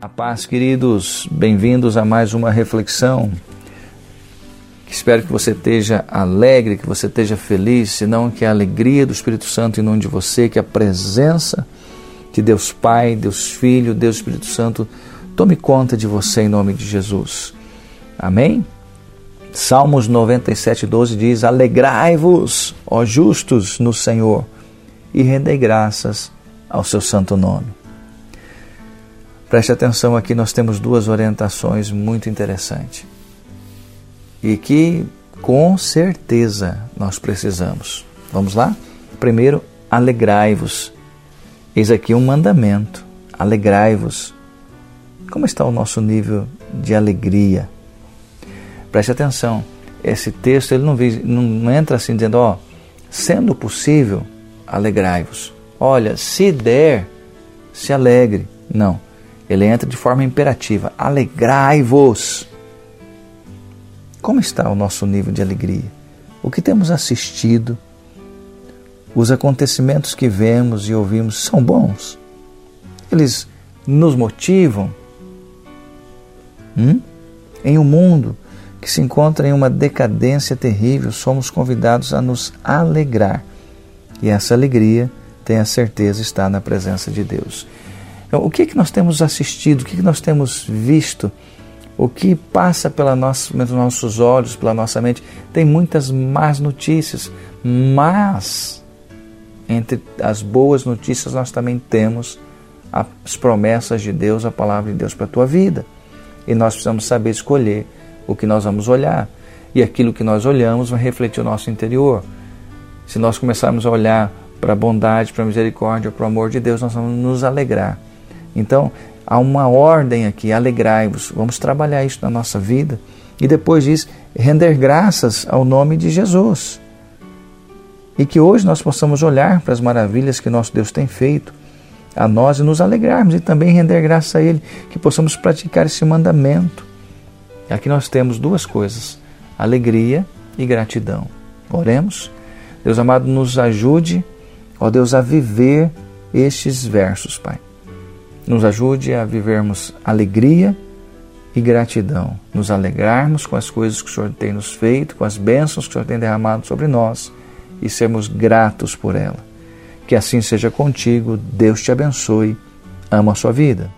A paz, queridos, bem-vindos a mais uma reflexão. Espero que você esteja alegre, que você esteja feliz, senão que a alegria do Espírito Santo inunde você, que a presença de Deus Pai, Deus Filho, Deus Espírito Santo tome conta de você em nome de Jesus. Amém? Salmos 97, 12 diz: Alegrai-vos, ó justos, no Senhor, e rendei graças ao seu santo nome. Preste atenção aqui, nós temos duas orientações muito interessantes e que com certeza nós precisamos. Vamos lá? Primeiro, alegrai-vos. Eis aqui um mandamento: alegrai-vos. Como está o nosso nível de alegria? Preste atenção, esse texto ele não, não entra assim dizendo, ó, sendo possível, alegrai-vos. Olha, se der, se alegre. Não. Ele entra de forma imperativa: alegrai-vos. Como está o nosso nível de alegria? O que temos assistido? Os acontecimentos que vemos e ouvimos são bons? Eles nos motivam? Hum? Em um mundo que se encontra em uma decadência terrível, somos convidados a nos alegrar. E essa alegria, tenha certeza, está na presença de Deus. Então, o que, que nós temos assistido, o que, que nós temos visto, o que passa pela nossa, pelos nossos olhos, pela nossa mente, tem muitas más notícias, mas entre as boas notícias nós também temos as promessas de Deus, a palavra de Deus para a tua vida. E nós precisamos saber escolher o que nós vamos olhar. E aquilo que nós olhamos vai refletir o nosso interior. Se nós começarmos a olhar para a bondade, para a misericórdia, para o amor de Deus, nós vamos nos alegrar. Então, há uma ordem aqui, alegrai-vos. Vamos trabalhar isso na nossa vida. E depois diz, render graças ao nome de Jesus. E que hoje nós possamos olhar para as maravilhas que nosso Deus tem feito a nós e nos alegrarmos e também render graças a Ele, que possamos praticar esse mandamento. Aqui nós temos duas coisas: alegria e gratidão. Oremos. Deus amado, nos ajude, ó Deus, a viver estes versos, Pai nos ajude a vivermos alegria e gratidão, nos alegrarmos com as coisas que o Senhor tem nos feito, com as bênçãos que o Senhor tem derramado sobre nós e sermos gratos por ela. Que assim seja contigo, Deus te abençoe, amo a sua vida.